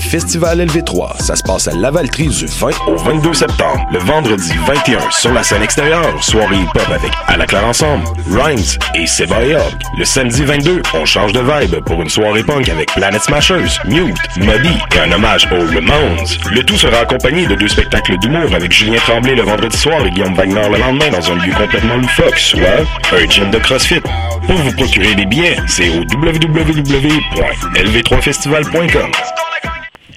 Festival LV3. Ça se passe à Lavaltrie du 20 au 22 septembre. Le vendredi 21, sur la scène extérieure, soirée hip-hop avec À la ensemble, Rhymes et Seba Hog. Le samedi 22, on change de vibe pour une soirée punk avec Planet Smashers, Mute, Moby et un hommage aux Le Mans. Le tout sera accompagné de deux spectacles d'humour avec Julien Tremblay le vendredi soir et Guillaume Wagner le lendemain dans un lieu complètement loufoque, soit un gym de CrossFit. Pour vous procurer des billets, c'est au www.lv3festival.com.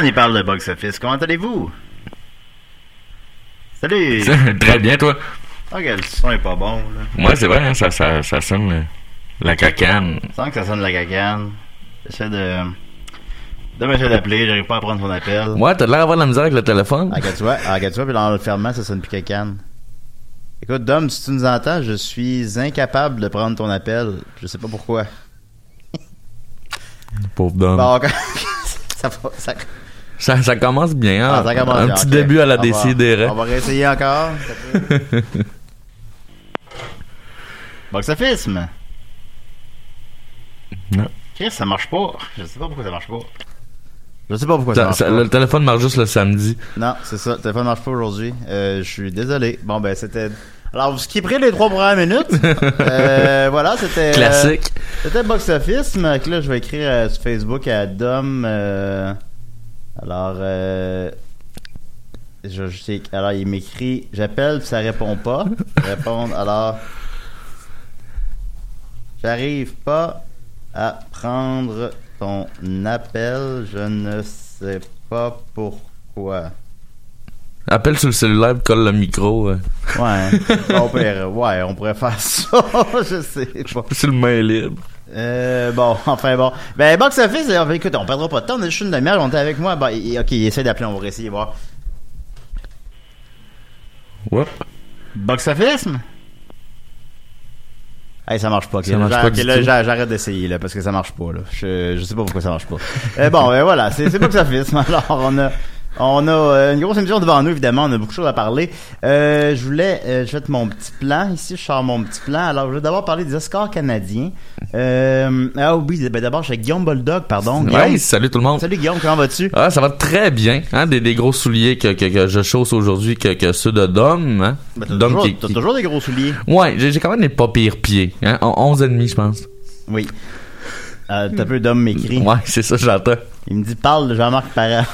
On y parle de box office. Comment allez-vous? Salut! Très bien, toi. Ok, le son est pas bon, là. Ouais, c'est vrai, hein, ça, ça, ça sonne euh, la cacane. Je sens que ça sonne la cacane. J'essaie de. Demain, j'essaie d'appeler, j'arrive pas à prendre ton appel. Ouais, t'as l'air d'avoir de la misère avec le téléphone. Ah, tu vois, ah, tu vois, puis dans le fermement, ça sonne plus cacane. Écoute, Dom, si tu nous entends, je suis incapable de prendre ton appel. Je sais pas pourquoi. Pauvre Dom. Bon, ça, ça, Ça, ça commence bien, hein? Ah, ça commence Un bien, petit début à la décidérée. On va réessayer encore. Box office. Non. Chris, ça marche pas. Je sais pas pourquoi ça marche pas. Je sais pas pourquoi ça, Ça- marche ça- pas. le téléphone marche juste le samedi. Non, c'est ça. Le téléphone marche pas aujourd'hui. Euh, je suis désolé. Bon, ben, c'était. Alors, vous skipperez les trois premières minutes. Euh, voilà, c'était. euh, Classique. c'était Box Office. Là, je vais écrire sur Facebook à Dom. Alors, euh, je, je sais- alors, il m'écrit J'appelle, puis ça répond pas. Répondre. Alors, j'arrive pas à prendre ton appel. Je ne sais pas pourquoi. Appelle sur le cellulaire, colle le micro. euh, Ouais, on pourrait, ouais, on pourrait faire ça, je sais pas. sur le main libre. Euh, bon, enfin bon. Ben, Box Office, euh, écoute, on perdra pas de temps, on a juste une demi-heure, on était avec moi. Il- ok, il essaie d'appeler, on va essayer voir. Ouais. Box Office? Hey, ça marche pas. ok. Ça marche J'a- pas ok, du là, tout. j'a- j'arrête d'essayer, là, parce que ça marche pas, là. Je, je sais pas pourquoi ça marche pas. Euh, bon, ben voilà, c'est c'est Box Office. Alors, on a, on a euh, une grosse émission devant nous, évidemment. On a beaucoup de choses à parler. Euh, je voulais, euh, je mon petit plan. Ici, je sors mon petit plan. Alors, je vais d'abord parler des Oscars canadiens. Euh, ah oui, ben d'abord, chez Guillaume Bulldog, pardon. Guillaume. Ouais, salut tout le monde. Salut Guillaume, comment vas-tu? Ah, ça va très bien. Hein? Des, des gros souliers que, que, que je chausse aujourd'hui que, que ceux de Dom. Hein? Ben, t'as Dom toujours, qui- t'as qui- toujours des gros souliers. Ouais, j'ai j'ai quand même des pas pires pieds. Hein? On- 11 et demi, je pense. Oui. Euh, t'as peu d'hommes m'écrit. Ouais, c'est ça, j'entends. Il me dit parle de Jean-Marc Parent.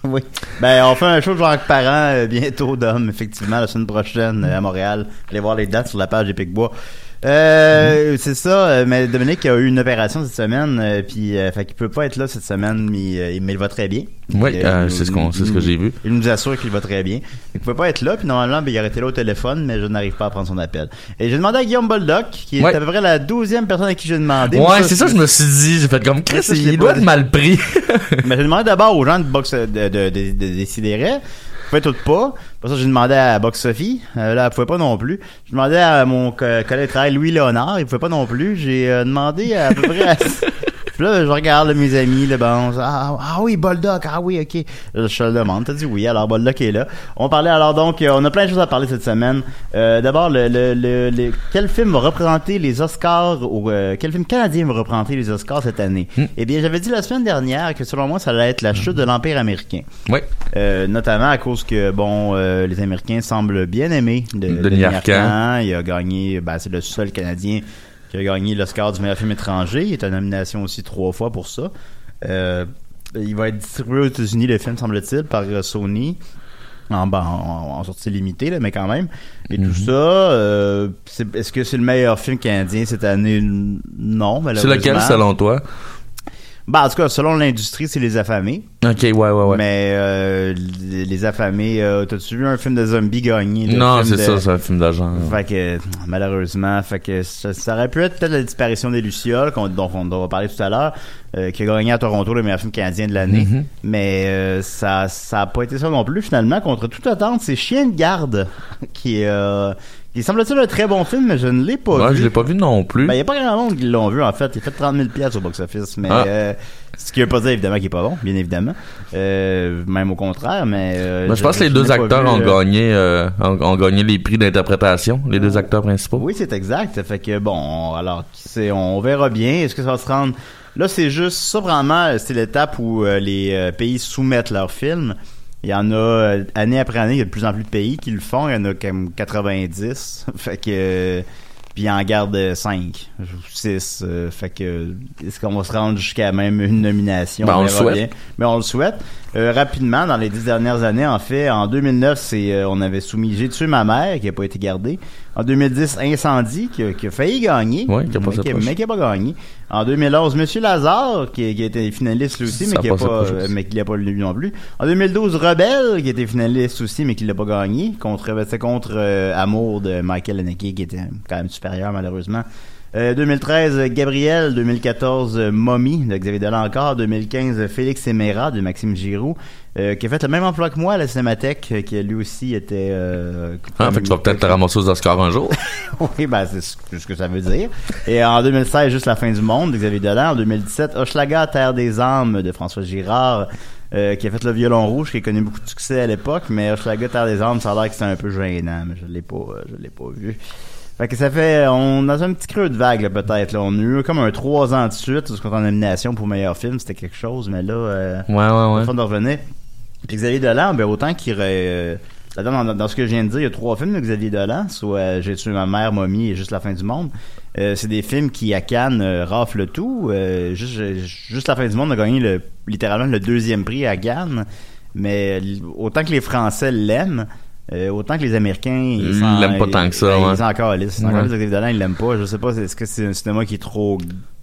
oui. Ben on fait un show de Jean-Marc Parent euh, bientôt d'hommes, effectivement, la semaine prochaine euh, à Montréal. Allez voir les dates sur la page des Picbois. Euh, c'est ça, euh, mais Dominique a eu une opération cette semaine, euh, puis euh, fait qu'il peut pas être là cette semaine, mais, euh, mais il va très bien. Oui, Euh, c'est ce qu'on, c'est ce que j'ai vu. Il nous assure qu'il va très bien. Il pouvait pas être là, puis normalement, ben, il aurait été là au téléphone, mais je n'arrive pas à prendre son appel. Et j'ai demandé à Guillaume Boldoc, qui est à peu près la douzième personne à qui j'ai demandé. Ouais, c'est ça, je me suis dit, j'ai fait comme Chris, Ça, il doit pas être mal pris. Mais j'ai demandé d'abord aux gens de Box de, de, de, de, de Décideret. Ils pouvaient toutes pas. Ça, j'ai demandé à Box Sophie. Euh, là, elle pouvait pas non plus. J'ai demandé à mon co- collègue de travail Louis Léonard. Il pouvait pas non plus. J'ai euh, demandé à, peu près à... Puis là, je regarde mes amis, là, bon, ah, ah oui, Boldoc, ah oui, ok. Je te le demande, t'as dit oui, alors Boldoc est là. On parlait alors donc, euh, on a plein de choses à parler cette semaine. Euh, D'abord, le, le, le, le- quel film va représenter les Oscars, ou euh, quel film canadien va représenter les Oscars cette année? Eh bien, j'avais dit la semaine dernière que selon moi, ça allait être la chute de l'Empire américain. Oui. Euh, notamment à cause que bon les Américains semblent bien aimer de, Denis Arcand. Il a gagné, ben, c'est le seul Canadien qui a gagné l'Oscar du meilleur film étranger. Il est en nomination aussi trois fois pour ça. Euh, il va être distribué aux États-Unis le film semble-t-il par euh, Sony. En, ben, en, en sortie limitée, là, mais quand même. Et tout ça, euh, est-ce que c'est le meilleur film canadien cette année? Non, C'est lequel, selon toi? Ben, en tout cas, selon l'industrie, c'est Les Affamés. Ok, ouais, ouais, ouais. Mais euh, les, affamés, euh, t'as-tu vu un film de zombies gagner? le non, c'est de- ça, c'est un film d'agent. Fait que malheureusement, fait que ça, ça aurait pu être peut-être la disparition des lucioles, dont, on- dont on va parler tout à l'heure, euh, qui a gagné à Toronto le meilleur film canadien de l'année. Mhm. Mais euh, ça, ça a pas été ça non plus finalement. Contre toute attente, c'est Chien de garde qui, qui semble-t-il un très bon film, mais je ne l'ai pas Ouais, vu. je l'ai pas vu non plus. Ben, il n'y a pas grand monde qui l'ont vu, en fait. Il a fait 30 000 piastres au box-office, mais Ah. euh, ce qui veut pas dire, évidemment, qu'il est pas bon, bien évidemment. Euh, même au contraire, mais... euh, Ben, je pense que les deux acteurs vu, ont euh, gagné, euh, ont, ont gagné les prix d'interprétation, les deux acteurs principaux. Oui, c'est exact. Fait que, bon, alors, c'est, on verra bien. Est-ce que ça va se rendre... Là, c'est juste, ça, vraiment, c'est l'étape où euh, les pays soumettent leurs films. Il y en a, euh, année après année, il y a de plus en plus de pays qui le font. Il y en a comme 90. fait que... euh, puis ils en gardent 5 ou 6. fait que est-ce qu'on va se rendre jusqu'à même une nomination? Ben, on le souhaite. bien. Mais on le souhaite. Euh, rapidement, dans les dix dernières années, en fait, en 2009, c'est euh, on avait soumis J'ai tué ma mère, qui n'a pas été gardé. En 2010, Incendie, qui a, qui a failli gagner, Ouais, qui a mais, qui, mais qui a pas gagné. En 2011, Monsieur Lazare, qui, qui a été finaliste lui aussi, mais qui a passé pas, euh, mais qui l'a pas non plus. En 2012, Rebelle, qui était finaliste aussi, mais qui l'a pas gagné. Contre, c'était contre euh, Amour de Michael Haneke, qui était quand même supérieur, malheureusement. Euh, 2013, euh, Gabriel. 2014, euh, Mommy de Xavier Dolan encore. 2015, euh, Félix Emera de Maxime Giroux, euh, qui a fait le même emploi que moi à la Cinémathèque, euh, qui lui aussi était... Euh, Ah, comme- fait que tu vas peut-être te ramasser aux Oscars un jour. oui, ben, c'est ce que ça veut dire. Et en 2016, juste la fin du monde de Xavier Dolan. En 2017, Hochelaga, Terre des âmes de François Girard, euh, qui a fait le violon rouge, qui a connu beaucoup de succès à l'époque, mais Hochelaga, Terre des âmes, ça a l'air que c'était un peu gênant, mais je l'ai pas, euh, je l'ai pas vu. Fait que ça fait, on a un petit creux de vague, là, peut-être, là. On a eu comme un trois ans de suite, parce qu'on est en nomination pour meilleur film, c'était quelque chose, mais là, euh, Ouais, ouais, ouais. fun de revenir. Puis Xavier Dolan, ben autant qu'il euh, dans, dans ce que je viens de dire, il y a trois films de Xavier Dolan, soit euh, J'ai tué ma mère, Mommy et Juste la fin du monde. Euh, c'est des films qui, à Cannes, euh, raflent le tout. Euh, juste, juste la fin du monde a gagné le, littéralement le deuxième prix à Cannes. Mais autant que les Français l'aiment, euh, autant que les Américains... Ils l'aiment pas tant que ça, ben, ouais. Ils sont encore lisses. Ils sont Ouais. encore de Xavier Dolan, ils l'aiment pas. Je sais pas, est-ce que c'est un cinéma qui est trop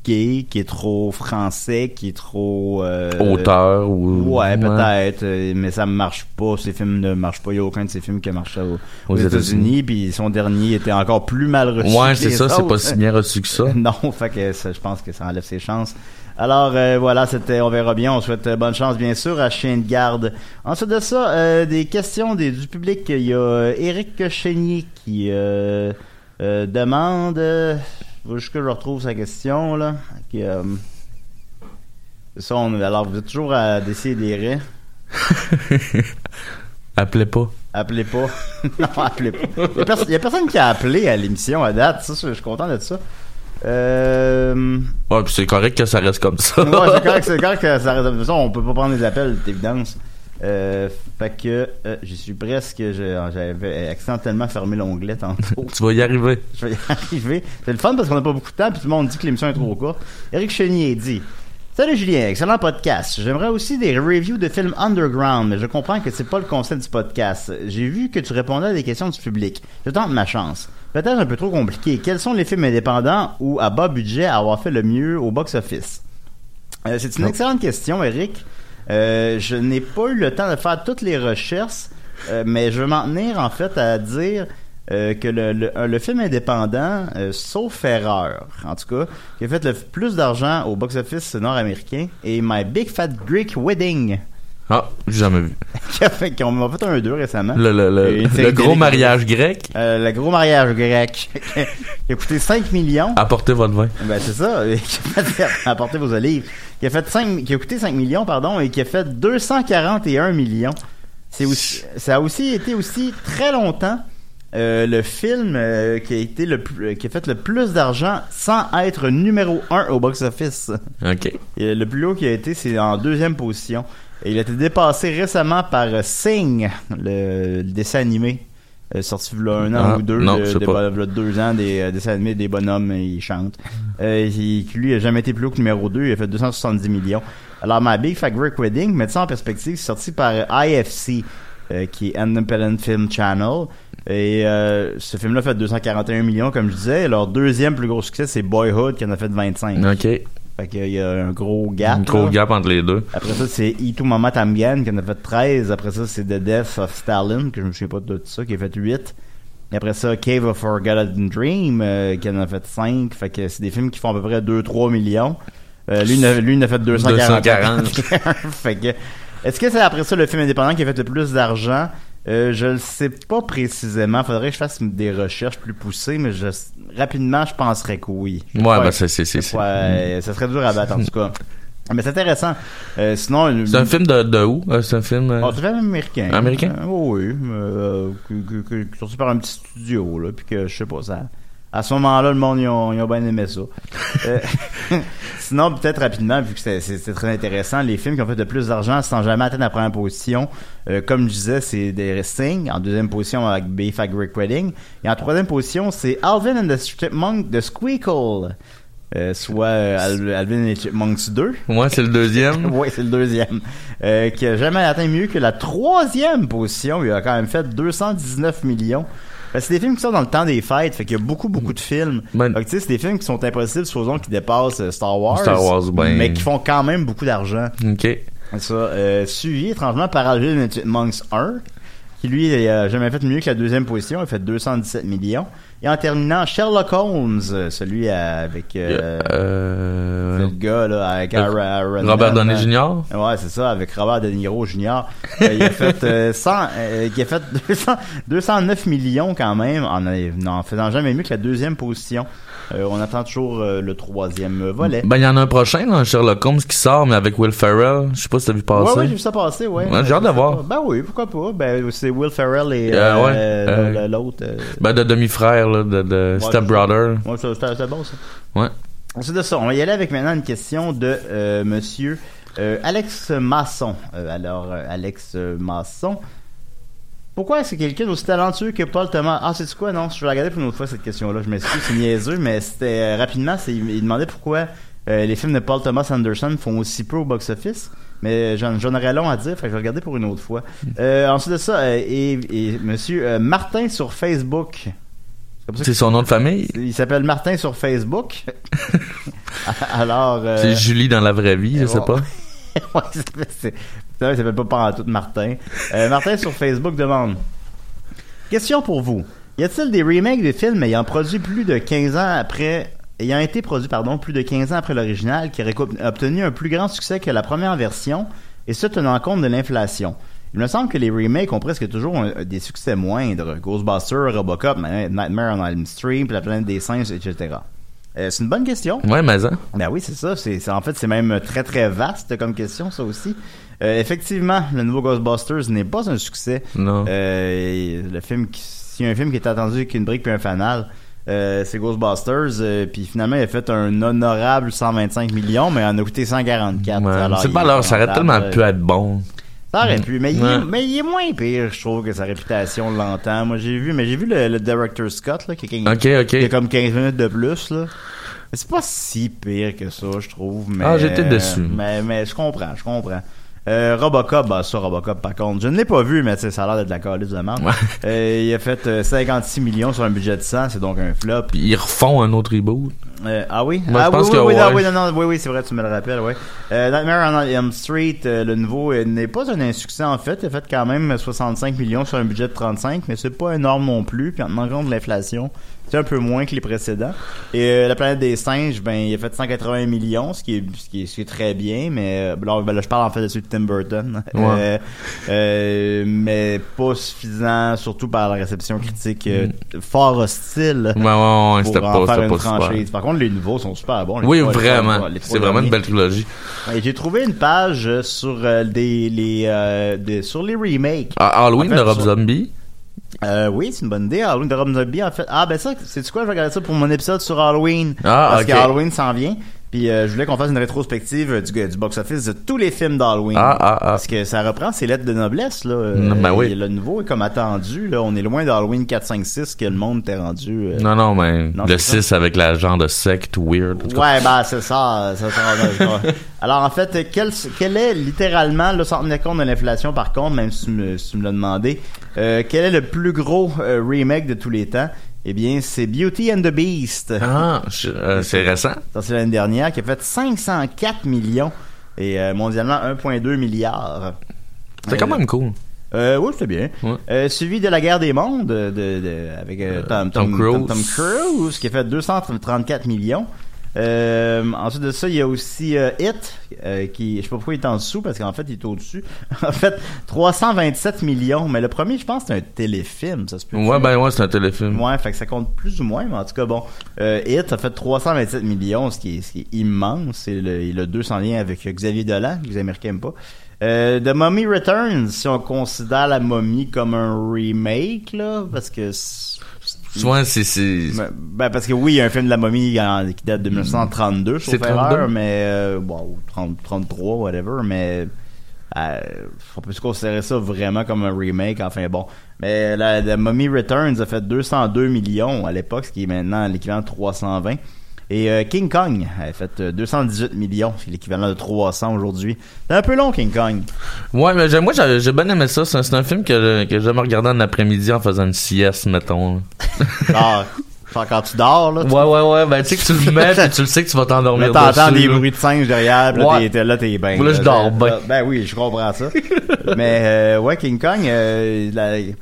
gay, qui est trop français, qui est trop... euh, Auteur ou. Ouais, peut-être, euh, mais ça marche pas. Ces films ne marchent pas. Il y a aucun de ces films qui a marché aux, aux Aux États-Unis. Puis son dernier était encore plus mal reçu. Ouais, c'est ça, c'est pas si bien reçu que ça. non, fait que ça, je pense que ça enlève ses chances. Alors euh, voilà, c'était, on verra bien. On souhaite euh, bonne chance bien sûr à Chien de garde. Ensuite de ça, euh, des questions des, du public. Il y a euh, Éric Chénier qui euh, euh, demande. Euh, faut juste que je retrouve sa question là? Qui, euh, ça, on- alors vous êtes toujours à décider Appelez pas. Appelez pas. non, appelez pas. Il y, a pers- il y a personne qui a appelé à l'émission à date. Ça, je je suis content de ça. Euh... Ouais, puis c'est correct que ça reste comme ça. ouais, c'est correct, c'est correct que ça reste. Toute façon, on peut pas prendre des appels, d'évidence. Euh, fait que euh, j'y suis presque. J'avais accidentellement fermé l'onglet tantôt. tu vas y arriver. Je vais y arriver. C'est le fun parce qu'on n'a pas beaucoup de temps, puis tout le monde dit que l'émission est trop courte. Eric Chenier dit Salut Julien, excellent podcast. J'aimerais aussi des reviews de films underground, mais je comprends que c'est pas le concept du podcast. J'ai vu que tu répondais à des questions du public. Je tente ma chance. Peut-être un peu trop compliqué. Quels sont les films indépendants ou à bas budget à avoir fait le mieux au box-office? Euh, c'est une Oh. excellente question, Eric. Euh, je n'ai pas eu le temps de faire toutes les recherches, euh, mais je veux m'en tenir en fait à dire que le, le, le film indépendant, sauf erreur, en tout cas, qui a fait le plus d'argent au box-office nord-américain, est My Big Fat Greek Wedding, Ah, j'ai jamais vu. qui a fait, ont fait un 2 récemment. Le, le, le, une le gros mariage grec. Euh, le gros mariage grec, qui a coûté 5 millions. Apportez votre vin. Ben c'est ça, et qui a fait apportez vos olives, qui a fait 5 qui a coûté 5 millions pardon et qui a fait 241 millions. C'est aussi ça a aussi été aussi très longtemps euh, le film euh, qui a été le plus, qui a fait le plus d'argent sans être numéro 1 au box office. OK. Et le plus haut qui a été c'est en deuxième position et il a été dépassé récemment par euh, Sing, le, le dessin animé euh, sorti il y a un an Ah, ou deux, non, de- de- pas. il y a deux ans, des euh, dessins animés, des bonhommes, euh, ils chantent. Euh, il- lui a jamais été plus haut que numéro 2, il a fait 270 millions. Alors, My Big Fat Greek Wedding, mettre ça en perspective, c'est sorti par IFC, qui est Independent Film Channel. Et euh, ce film-là fait 241 millions, comme je disais. Leur deuxième plus gros succès, c'est Boyhood, qui en a fait 25. OK. Fait qu'il y a un gros gap. Un gros là. gap entre les deux. Après ça, c'est Itu Mama Tamgan qui en a fait 13. Après ça, c'est The Death of Stalin, que je me souviens pas de tout ça, qui a fait 8. Et après ça, Cave of Forgotten Dream, euh, qui en a fait 5. Fait que c'est des films qui font à peu près 2-3 millions. Euh, lui, il en a- lui, il en a fait 240. 240. fait que, est-ce que c'est après ça le film indépendant qui a fait le plus d'argent? Euh, je le sais pas précisément. Faudrait que je fasse des recherches plus poussées, mais je, rapidement, je penserais que oui. Je Ouais, ben c'est c'est c'est euh, ça serait dur à battre, en tout cas. Mais c'est intéressant. Euh, sinon, C'est un film de, de où Euh, C'est un film. euh, Oh, c'est un film américain. Américain? Oui, sorti par un petit studio, là, puis que, je sais pas, ça... À ce moment-là, le monde, ils ont, ils ont bien aimé ça. Euh, sinon, peut-être rapidement, vu que c'est- très intéressant, les films qui ont fait le plus d'argent sans jamais atteindre la première position, euh, comme je disais, c'est des Sing, en deuxième position avec Fat Greek Wedding, et en troisième position, c'est Alvin and the Chipmunk de Squeakle, euh, soit Al- Alvin et Chipmunks 2. Ouais, c'est le deuxième. Oui, c'est le deuxième. Qui a jamais atteint mieux que la troisième position. Il a quand même fait 219 millions. C'est des films qui sont dans le temps des fêtes. Fait qu'il y a beaucoup, beaucoup de films. Ben- Fait que, tu sais, c'est des films qui sont impossibles, supposons, qui dépassent euh, Star Wars. Star Wars, ben- Mais qui font quand même beaucoup d'argent. OK. Ça, euh, suivi étrangement par Alvin Chipmunks 1, qui lui il a jamais fait mieux que la deuxième position, il a fait 217 millions. Et en terminant, Sherlock Holmes, euh, celui avec euh, Euh, le gars là, avec Euh, Aaron- Robert Downey euh, Jr. Ouais, c'est ça, avec Robert De Niro Jr. Euh, il a fait, euh, 100, euh, il a fait 200 209 millions quand même en n'en faisant jamais mieux que la deuxième position. Euh, on attend toujours euh, le troisième volet. Ben, il y en a un prochain, là, Sherlock Holmes qui sort, mais avec Will Ferrell. Je sais pas si t'as vu Ouais, passer. ouais, j'ai vu ça passer, ouais. Ouais, j'ai hâte de voir. Ben oui, pourquoi pas. Ben, c'est Will Ferrell et Euh, ouais, l'autre. Ben, de demi-frère, là, de, de Ouais, Step Brother. Ouais, c'était bon, ça. Ouais. C'est de ça. On va y aller avec maintenant une question de euh, monsieur euh, Alex Masson. Euh, alors, Alex Masson, pourquoi est-ce que quelqu'un d'aussi talentueux que Paul Thomas... Ah, c'est quoi? Non, je vais regarder pour une autre fois, cette question-là. Je m'excuse, c'est niaiseux, mais c'était euh, rapidement, il demandait pourquoi euh, les films de Paul Thomas Anderson font aussi peu au box-office. Mais j'en, j'en aurais long à dire, fait que je vais regarder pour une autre fois. Euh, ensuite de ça, euh, et, et monsieur euh, Martin sur Facebook... C'est son nom de famille? il s'appelle Martin sur Facebook. Alors. euh, C'est Julie dans la vraie vie, je sais bon. pas. ouais, c'est- c'est- il s'appelle pas Pantoute Martin. Euh, Martin sur Facebook demande Question pour vous. Y a-t-il des remakes de films ayant produit plus de 15 ans après ayant été produit pardon plus de 15 ans après l'original qui aurait co- obtenu un plus grand succès que la première version et ce tenant compte de l'inflation? Il me semble que les remakes ont presque toujours des succès moindres. Ghostbusters, Robocop, Nightmare on Elm Street, La planète des singes, etc. Euh, c'est une bonne question. Ouais, mais hein. Ben oui, c'est ça. C'est, en fait, c'est même très très vaste comme question, ça aussi. Euh, effectivement, le nouveau Ghostbusters n'est pas un succès. Non. Euh, le film, qui- s'il y a un film qui est attendu qu'une brique puis un fanal, euh, c'est Ghostbusters. euh, puis finalement, il a fait un honorable 125 millions, mais il en a coûté 144. Ouais. Alors, C'est pas alors, ça aurait tellement pu être bon. Ça aurait pu, mais il, Ouais. est, mais il est moins pire, je trouve, que sa réputation l'entend. Moi, j'ai vu, mais j'ai vu le, le director Scott, là, qui, a- qui comme 15 minutes de plus, là. Mais c'est pas si pire que ça, je trouve. Mais, Ah, j'étais déçu. Mais, mais je comprends, je comprends. Euh, Robocop, bah ça, Robocop, par contre, je ne l'ai pas vu, mais ça a l'air d'être de la calice de merde. Ouais. Euh, il a fait euh, 56 millions sur un budget de 100, c'est donc un flop. Puis ils refont un autre reboot. Euh, ah oui? Moi, ah je pense oui, que oui, oui, ouais. non, oui, non, oui, oui, c'est vrai, tu me le rappelles, ouais. Euh, Nightmare on Elm Street, euh, le nouveau, euh, n'est pas un insuccès en fait. Il a fait quand même 65 millions sur un budget de 35, mais c'est pas énorme non plus. Puis en tenant compte de l'inflation, c'est un peu moins que les précédents. Et La planète des singes, ben, il a fait 180 millions, ce qui est, ce qui est, ce qui est très bien, mais là, ben, là, je parle en fait de celui de Tim Burton. Ouais. Mais pas suffisant, surtout par la réception critique euh, fort hostile Ouais, ouais, ouais, pour en pas, faire c'était une pas super. franchise. Contre, les nouveaux sont super bons. Les Oui, trois- vraiment. C'est vraiment une belle trilogie. J'ai trouvé une page euh, sur euh, des, les euh, des- sur les remakes. Ah, Halloween En fait, de Rob Zombie? Euh, oui, c'est une bonne idée. Halloween de Rob Zombie, en fait. Ah, ben ça, c'est quoi? Je vais regarder ça pour mon épisode sur Halloween. Ah, parce que Halloween s'en vient. Puis euh, je voulais qu'on fasse une rétrospective euh, du, du box-office de tous les films d'Halloween. Ah, ah, ah. Parce que ça reprend ses lettres de noblesse, là. Euh, Mm, ben oui. et Le nouveau est comme attendu, là. On est loin d'Halloween 4, 5, 6 que le monde t'est rendu. euh, Non, non, mais Non, le c'est 6 avec la genre de secte weird. Ouais, bah c'est ça. ça. Alors en fait, quel, quel est littéralement, là, sans tenir compte de l'inflation par contre, même si tu me, si tu me l'as demandé, euh, quel est le plus gros euh, remake de tous les temps? Eh bien, c'est Beauty and the Beast. Ah, euh, c'est récent. Ça c'est l'année dernière, qui a fait 504 millions et euh, mondialement 1,2 milliard. C'est quand même cool. Euh, oui, c'était bien. Ouais. Euh, suivi de la guerre des mondes de, de, de- avec euh, Tom, Tom Cruise. Tom Cruise, qui a fait 234 millions. Euh, ensuite de ça, il y a aussi euh, It, euh, qui, je sais pas pourquoi il est en dessous, parce qu'en fait, il est au-dessus. en fait, 327 millions, mais le premier, je pense, c'est un téléfilm, ça se peut. Ouais, ben ouais, c'est un téléfilm. Ouais, fait que ça compte plus ou moins, mais en tout cas, bon. Euh, It a fait 327 millions, ce qui est, ce qui est immense. C'est le, il a 200 liens avec Xavier Dolan, que les Américains pas. Euh, The Mummy Returns, si on considère la momie comme un remake, là, parce que... Souvent, c'est. Ben, ben, parce que oui, il y a un film de la momie en- qui date de 1932, sauf C'est 32? erreur, mais... Euh, 30, 33, whatever, mais... Euh, on peut se considérer ça vraiment comme un remake, enfin bon. Mais la, la Mummy Returns a fait 202 millions à l'époque, ce qui est maintenant l'équivalent de 320. Et euh, King Kong a fait euh, 218 millions, c'est l'équivalent de 300 aujourd'hui. C'est un peu long, King Kong. Ouais, mais j'ai- moi, j'ai j'ai bien aimé ça. C'est un, c'est un film que, que j'aime regarder en après-midi en faisant une sieste, mettons. Genre, genre quand tu dors, là, tu Ouais, ouais, ouais. Ben, tu sais que tu le mets, puis tu le sais que tu vas t'endormir Là, t'entends dessus, des là. bruits de singe derrière, là, Ouais. t'es- là, t'es bien. Là, je dors bien. là, Ben oui, je comprends ça. Mais, euh, ouais, King Kong, euh, la-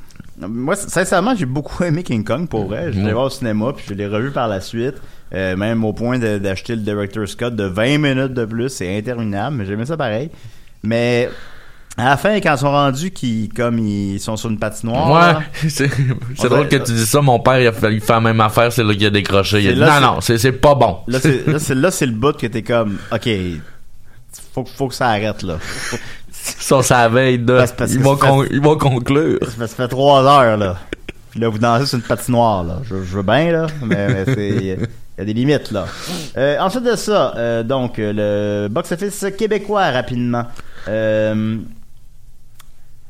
moi, sincèrement, j'ai beaucoup aimé King Kong, pour vrai. Je l'ai Ouais. voir au cinéma, puis je l'ai revu par la suite. Euh, même au point d'acheter le Director's Cut de 20 minutes de plus, c'est interminable, mais j'aimais ça pareil. Mais, à la fin, quand ils sont rendus, qu'ils, comme, ils sont sur une patinoire, Ouais, c'est drôle que tu dis ça. Mon père, il a fait, il fait la même affaire, c'est là qu'il a décroché. Il a C'est dit, là, non, non, c'est pas bon. Là, c'est, le bout que t'es comme, ok, faut, faut que ça arrête, là. Ça, ça veille de. Parce- parce ils, vont c'est con- fait- ils vont conclure. Ça fait, ça fait trois heures, là. Puis là, vous dansez sur une patinoire, là. Je, je veux bien, là, mais, mais c'est... Il y a des limites, là. Euh, ensuite de ça, euh, donc, euh, le box-office québécois, rapidement. Euh,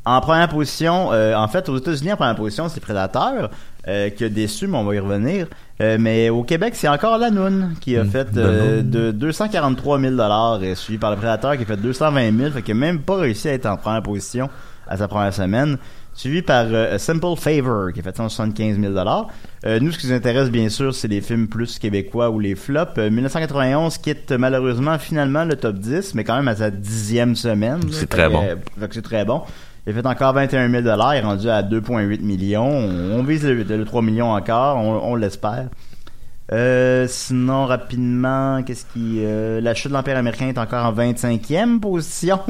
en première position, en fait, aux États-Unis, en première position, c'est Predator, qui a déçu, mais on va y revenir. Mais au Québec, c'est encore la Noune qui a Mm, fait de 243 000 et suivi par le Prédateur qui a fait 220 000, fait qu'il n'a même pas réussi à être en première position à sa première semaine. Suivi par euh, A Simple Favor qui a fait 175 000 euh, Nous, ce qui nous intéresse, bien sûr, c'est les films plus québécois ou les flops. Euh, 1991 quitte malheureusement finalement le top 10, mais quand même à sa dixième semaine. C'est très bon. euh, c'est très bon. Il a fait encore 21 000 Il est rendu à 2,8 millions. On, on vise le, le 3 millions encore. On, on l'espère. Euh, sinon, rapidement, qu'est-ce qui... Euh, la chute de l'Empire américain est encore en 25e position.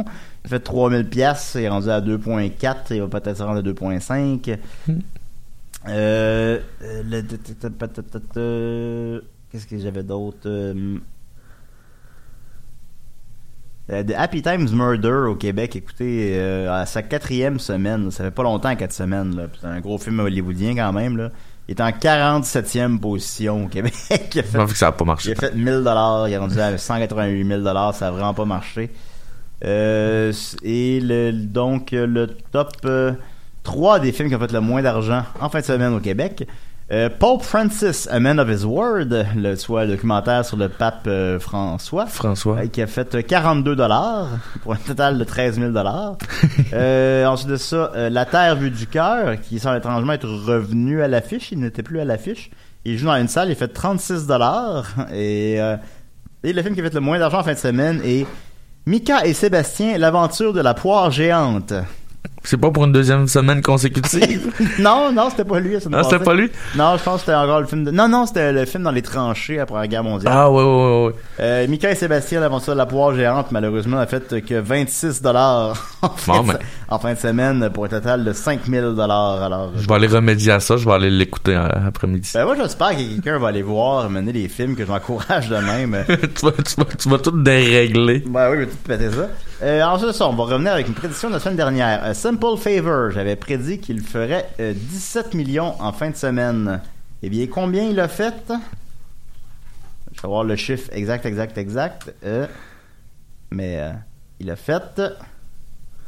Il a fait 3000 pièces, il est rendu à 2.4, il va peut-être se rendre à 2.5. Euh, euh, le- Qu'est-ce que j'avais d'autre? Euh, euh, The Happy Times Murder au Québec, écoutez, euh, à sa quatrième semaine, ça fait pas longtemps, quatre semaines, là. C'est un gros film hollywoodien quand même, là. Il est en 47e position au Québec. Il a fait que ça a pas il marché. a fait 1000 dollars, il est rendu à 188 000 dollars, ça a vraiment pas marché. Euh, et le, donc euh, le top euh, 3 des films qui ont fait le moins d'argent en fin de semaine au Québec. Euh, Pope Francis, A Man of His Word, le, soit le documentaire sur le pape euh, François, François. euh, qui a fait euh, 42 dollars pour un total de 13 000 dollars. euh, ensuite de ça, euh, La Terre vue du cœur, qui semble étrangement être revenu à l'affiche. Il n'était plus à l'affiche. Il joue dans une salle, il fait 36 dollars. Et, euh, et le film qui a fait le moins d'argent en fin de semaine est Mika et Sébastien, l'aventure de la poire géante. C'est pas pour une deuxième semaine consécutive? non, non, c'était pas lui. semaine Ah, c'était pas lui? Non, je pense que c'était encore le film de... Non, non, c'était le film dans les tranchées après la guerre mondiale. Ah, ouais, ouais, ouais, ouais. Euh, Mika et Sébastien, l'aventure de la poire géante, malheureusement, a fait que 26 dollars en, fin Bon, de- ben. en fin de semaine pour un total de 5000 dollars. Alors, Je vais aller remédier à ça, je vais aller l'écouter euh, après-midi. ben, moi, j'espère que quelqu'un va aller voir mener les films que je m'encourage de même. tu, vas, tu, vas, tu vas tout dérégler. Ben oui, je vais tout péter ça. Euh, ensuite ça, on va revenir avec une prédiction de la semaine dernière. A Simple Favor, j'avais prédit qu'il ferait euh, 17 millions en fin de semaine. Eh bien, combien il a fait? Je vais voir le chiffre exact, exact, exact. Euh, mais euh, il a fait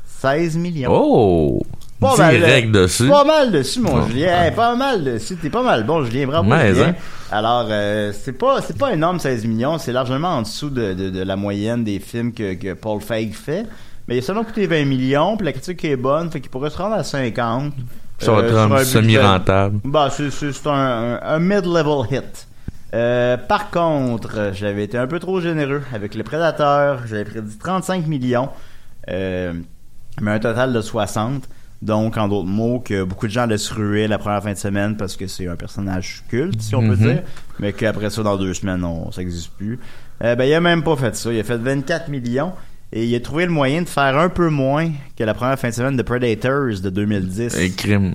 16 millions. Oh! Pas mal, Direct euh, dessus. Pas mal dessus, mon Oh. Julien. Hey, pas mal dessus. T'es pas mal bon, Julien. Bravo, Mais, Julien. hein? Alors, euh, c'est pas, c'est pas énorme, 16 millions. C'est largement en dessous de, de, de la moyenne des films que, que Paul Feig fait. Mais il a seulement coûté 20 millions, puis la critique est bonne, fait qu'il pourrait se rendre à 50. Ça va Euh, être semi-rentable. Bah, c'est, un, un, un mid-level hit. Euh, par contre, j'avais été un peu trop généreux avec le Prédateur. J'avais prédit 35 millions, euh, mais un total de 60. Donc, en d'autres mots, que beaucoup de gens allaient se ruer la première fin de semaine parce que c'est un personnage culte, si on peut Mhm. dire, mais qu'après ça, dans deux semaines, non, ça n'existe plus. Euh, ben, il a même pas fait ça. Il a fait 24 millions et il a trouvé le moyen de faire un peu moins que la première fin de semaine de Predators de 2010. Et crime.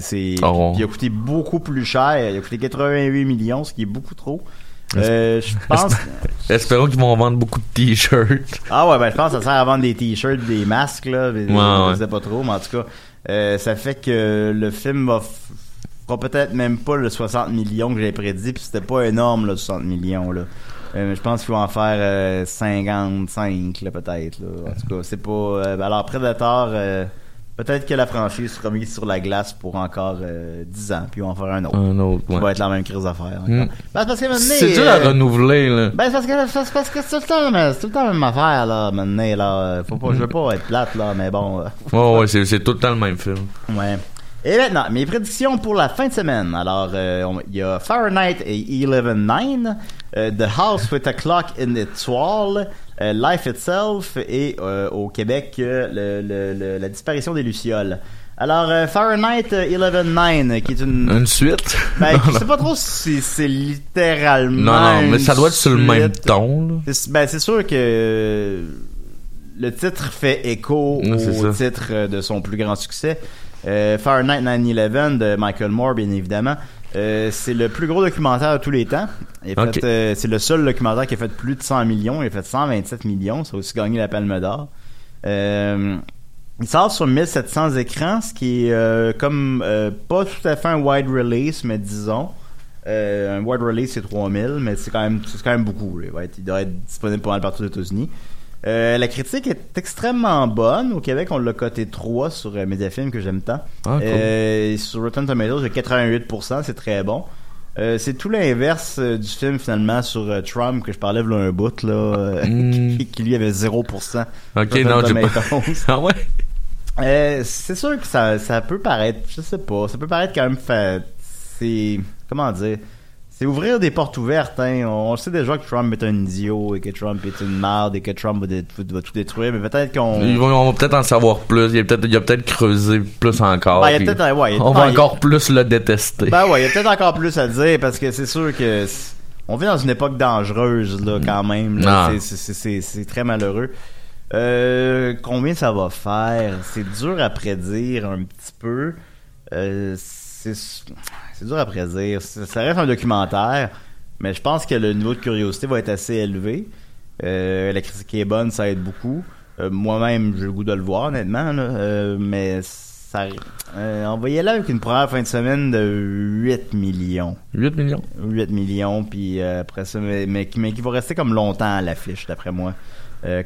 C'est, Oh. il a coûté beaucoup plus cher. Il a coûté 88 millions, ce qui est beaucoup trop. Euh, je pense. Espérons qu'ils vont vendre beaucoup de t-shirts. ah ouais, ben je pense que ça sert à vendre des t-shirts, des masques là. mais- Ouais, Je sais pas trop, mais en tout cas, euh, ça fait que le film va fera peut-être même pas le 60 millions que j'avais prédit, puis c'était pas énorme là, 60 millions là. Euh, mais je pense qu'il va en faire euh, 55 là, peut-être là. En tout cas, c'est pas. euh, alors Predator. euh, Peut-être que la franchise sera mise sur la glace pour encore euh, 10 ans, puis on va en faire un autre. Un autre, Ça ouais. va être la même crise d'affaires. encore. Mm. Ben, c'est que maintenant, C'est dur à euh, renouveler, là. Ben, c'est parce que c'est parce que c'est tout le temps, mais c'est tout le temps la même affaire, là, maintenant, là. Faut pas, je veux pas être plate, là, mais bon. euh, Ouais, ouais, c'est c'est tout le temps le même film. Ouais. Et maintenant, mes prédictions pour la fin de semaine. Alors, euh, il y a Fahrenheit et 11-9, euh, The House with a Clock in its Wall, euh, Life Itself et euh, au Québec, le, le- le- la disparition des Lucioles. Alors, Fahrenheit euh, 11-9, qui est une... Une suite? Ben, je sais pas trop si c'est littéralement... Non, non, mais ça doit être sur le même ton, là. Ben, c'est sûr que le titre fait écho au ça. titre de son plus grand succès. Euh, Fahrenheit 9-11 de Michael Moore, bien évidemment. Euh, c'est le plus gros documentaire de tous les temps. Euh, c'est le seul documentaire qui a fait plus de 100 millions. Il a fait 127 millions. Ça a aussi gagné la Palme d'Or. Euh, il sort sur 1700 écrans, ce qui est comme pas tout à fait un wide release, mais disons. Un wide release c'est 3000, mais c'est quand même c'est quand même beaucoup. là. Il doit être disponible pas mal partout aux États-Unis. Euh, la critique est extrêmement bonne. Au Québec, on l'a coté 3 sur euh, Mediafilm que j'aime tant. Ah, cool. Euh, sur Rotten Tomatoes, j'ai 88%, c'est très bon. Euh, c'est tout l'inverse euh, du film finalement sur Trump que je parlais là un bout là, euh, Mm. qui, qui lui avait 0%. Ok, non, j'ai pas. Ah ouais? C'est sûr que ça, ça peut paraître, je sais pas, ça peut paraître quand même fait, c'est, comment dire, c'est ouvrir des portes ouvertes, hein. On, on sait déjà que Trump est un idiot et que Trump est une merde et que Trump va, dé- va tout détruire, mais peut-être qu'on... Ils vont, on va peut-être en savoir plus. Il, a peut-être, il a peut-être creusé plus encore. Ben, il y a puis peut-être, ouais, il y a- on va il- encore plus le détester. Ben ouais, il y a peut-être encore plus à dire parce que c'est sûr que c- on vit dans une époque dangereuse là quand même. là. Ah. C'est- c'est- C'est c'est- c'est très malheureux. Euh, combien ça va faire? C'est dur à prédire un petit peu. Euh, c'est c'est dur à prédire. Ça reste un documentaire, mais je pense que le niveau de curiosité va être assez élevé. Euh, la critique est bonne, ça aide beaucoup. Euh, Moi-même, j'ai le goût de le voir, honnêtement, là. Euh, mais ça, on va y aller avec une première fin de semaine de 8 millions. 8 millions? 8 millions, puis après ça, mais, mais, qui- mais qui va rester comme longtemps à l'affiche, d'après moi.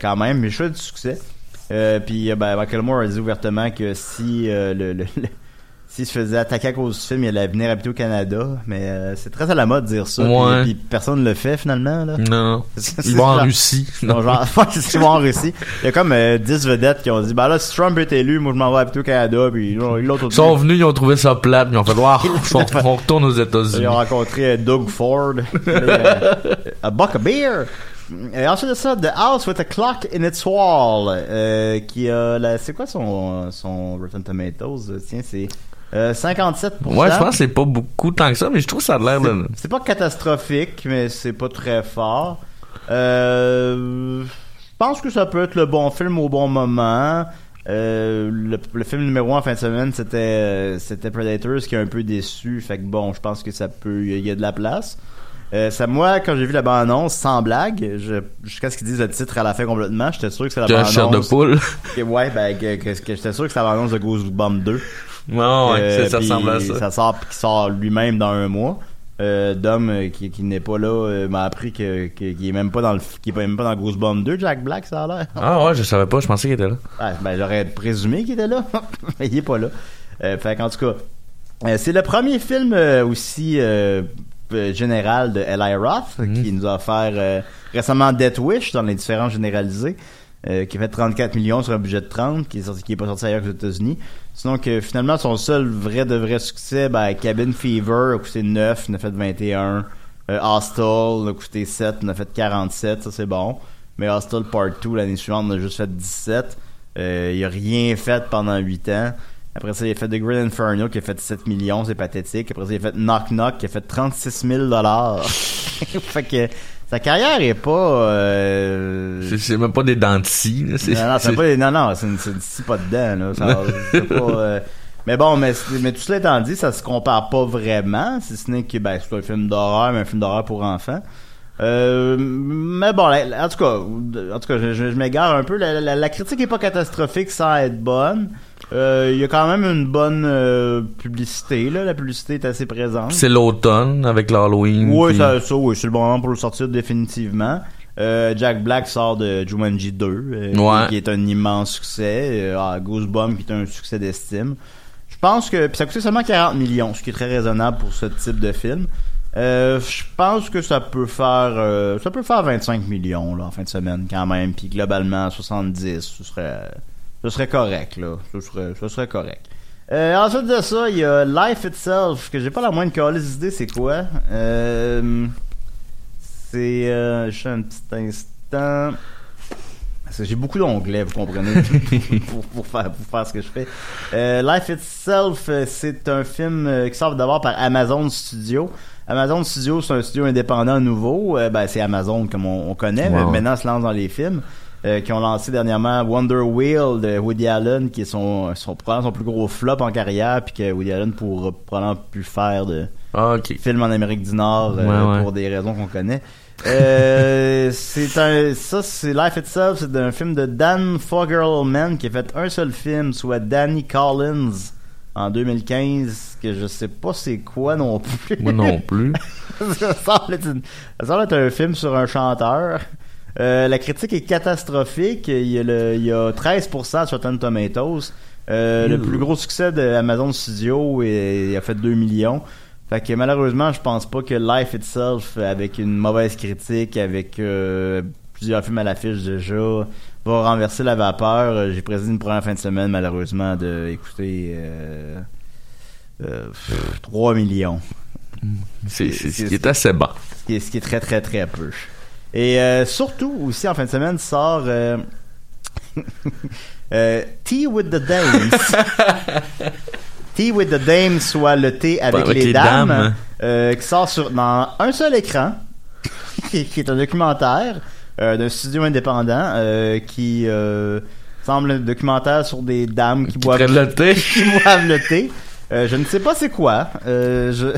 Quand même, mais je suis du succès. Puis ben, Michael Moore a dit ouvertement que si le, le, le- s'il se faisait attaquer à cause du film, il allait venir habiter au Canada. Mais euh, c'est très à la mode de dire ça. Ouais. Puis, puis personne ne le fait finalement. Là. Non. Ils vont en genre- Russie. Non, genre, c'est souvent en Russie. Il y a comme euh, 10 vedettes qui ont dit, bah là, si Trump est élu, moi je m'en vais habiter au Canada. Puis l'autre Ils sont venus, ils ont trouvé ça plate, ils ont fait voir, on, on retourne aux États-Unis. Ils ont rencontré euh, Doug Ford. Euh, a buck of beer. Et ensuite de ça, The House with a Clock in its Wall, euh, qui a la, c'est quoi son, son Rotten Tomatoes? Tiens, c'est euh, 57%. Ouais, je pense que c'est pas beaucoup tant que ça, mais je trouve que ça a l'air de... C'est pas catastrophique, mais c'est pas très fort. Euh, je pense que ça peut être le bon film au bon moment. Euh, le, le film numéro 1 en fin de semaine, c'était euh, c'était Predators qui a un peu déçu. Fait que bon, je pense que ça peut, il y a de la place. Euh, ça, moi, quand j'ai vu la bande-annonce, sans blague, jusqu'à ce qu'ils disent le titre à la fin complètement, j'étais sûr que c'est la chair de bande-annonce. poule. ouais, ben, que, que- que j'étais sûr que c'est la bande-annonce de Goosebumps 2. Non, ouais, Euh, ça ressemble à ça. Ça sort, qui sort lui-même dans un mois. Euh, Dom, euh, qui, qui n'est pas là, euh, m'a appris que, que- qu'il est même pas dans le, qu'il est même pas dans Goosebumps 2, Jack Black, ça a l'air. Ah ouais, je savais pas, je pensais qu'il était là. Ouais, ben, j'aurais présumé qu'il était là. Mais il est pas là. Euh, fait qu'en tout cas, euh, c'est le premier film euh, aussi euh, euh, général de Eli Roth Mhm. qui nous a offert euh, récemment Death Wish dans les différents généralisés. euh, qui a fait 34 millions sur un budget de 30, qui est sorti, qui est pas sorti ailleurs qu'aux États-Unis. Sinon que finalement son seul vrai de vrai succès, ben Cabin Fever a coûté 9, il a fait 21. Euh, Hostel a coûté 7, il a fait 47, ça c'est bon. Mais Hostel Part 2 l'année suivante on a juste fait 17. Euh, il a rien fait pendant 8 ans. Après ça, il a fait The Great Inferno qui a fait 7 millions, c'est pathétique. Après ça, il a fait Knock Knock qui a fait 36 000 dollars. fait que sa carrière est pas. Euh... C'est- même pas des dents de scie, là, c'est- Non, non, c'est pas, des- non, non, c'est une, c'est une scie pas dedans, là. Ça, c'est pas, euh, mais bon, mais, tout cela étant dit, ça se compare pas vraiment, si ce n'est que, ben, c'est un film d'horreur, mais un film d'horreur pour enfants. Euh, mais bon, la- en tout cas, en tout cas, je, je- je m'égare un peu. La, la- la critique est pas catastrophique sans être bonne. Euh, Il y a quand même une bonne euh, publicité, là. La publicité est assez présente. C'est l'automne avec l'Halloween. Oui, puis- ça, ça, oui, c'est le bon moment pour le sortir définitivement. Euh, Jack Black sort de Jumanji 2, euh, Ouais. qui est un immense succès. Ah, Goosebumps, qui est un succès d'estime. Je pense que puis ça a coûté seulement 40 millions, ce qui est très raisonnable pour ce type de film. Euh, je pense que ça peut faire euh, ça peut faire 25 millions là en fin de semaine quand même, puis globalement 70, ce serait ce serait correct là, ce serait ce serait correct. Euh, ensuite de ça, il y a Life Itself, que j'ai pas la moindre calice idée c'est quoi. Euh, c'est euh, juste un petit instant. J'ai beaucoup d'onglets, vous comprenez, pour, pour faire, pour faire ce que je fais. Euh, Life Itself, c'est un film qui sort d'abord par Amazon Studio. Amazon Studio, c'est un studio indépendant nouveau. Euh, ben, c'est Amazon comme on, on connaît, mais maintenant se lance dans les films. Euh, qui ont lancé dernièrement Wonder Wheel de Woody Allen, qui est son, son, probablement son plus gros flop en carrière, puis que Woody Allen pourra probablement plus faire de Ah, film en Amérique du Nord euh, ouais. pour des raisons qu'on connaît. Euh, c'est un ça c'est Life Itself c'est un film de Dan Fogelman qui a fait un seul film soit Danny Collins en 2015 que je sais pas c'est quoi non plus Moi non plus. ça semble être, une- ça semble être un film sur un chanteur Euh, la critique est catastrophique il y a, le, il y a 13% sur Rotten Tomatoes Euh, le plus gros succès de Amazon Studio et, il a fait 2 millions fait que malheureusement, je pense pas que Life Itself, avec une mauvaise critique, avec euh, plusieurs films à l'affiche déjà, va renverser la vapeur. J'ai présidé une première fin de semaine, malheureusement, de écouter euh, euh, pff, 3 millions. C'est c'est ce qui est assez bas. Ce qui est, ce qui est très, très, très peu. Et euh, surtout, aussi, en fin de semaine, sort euh, euh, Tea with the Dames. Tea with the Dames, soit le thé avec, Avec les, les dames, dames. qui sort sur, dans un seul écran, qui, qui est un documentaire d'un studio indépendant qui semble un documentaire sur des dames qui, boivent le thé. qui boivent le thé. Je ne sais pas c'est quoi. Je...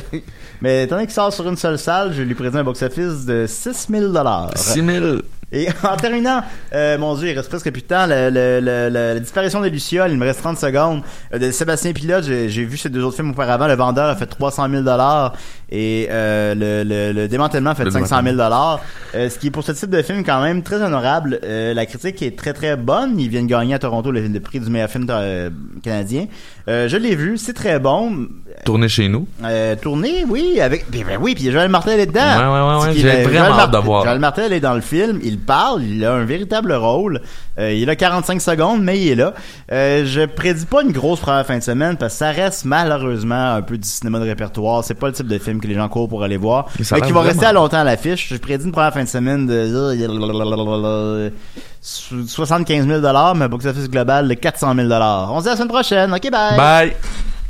Mais étant donné qu'il sort sur une seule salle, je lui présente un box-office de 6000 dollars. 6 000. Et en terminant, euh, mon Dieu, il reste presque plus de temps. Le, le- le- le- la disparition des Lucioles, il me reste 30 secondes. Euh, de Sébastien Pilote, j'ai j'ai vu ces deux autres films auparavant. Le vendeur a fait 300 000 dollars et euh, le, le, le démantèlement a fait Le 500 000 dollars. Euh, ce qui est pour ce type de film quand même très honorable. Euh, la critique est très très bonne. Ils viennent gagner à Toronto le, le prix du meilleur film euh, canadien. Euh, je l'ai vu, c'est très bon. Tourner chez nous. Euh, tourné, oui, avec, ben, ben oui, puis Joël Martel est dedans. Ouais, ouais, ouais, j'ai vraiment hâte de voir. Joël Martel est dans le film, il parle, il a un véritable rôle. Euh, il a 45 secondes, mais il est là. Je prédis pas une grosse première fin de semaine parce que ça reste malheureusement un peu du cinéma de répertoire. C'est pas le type de film que les gens courent pour aller voir, Mais qui va rester à longtemps à l'affiche. Je prédis une première fin de semaine de 75 000 mais box office global de 400 000 On se dit à la semaine prochaine. Ok, bye. Bye!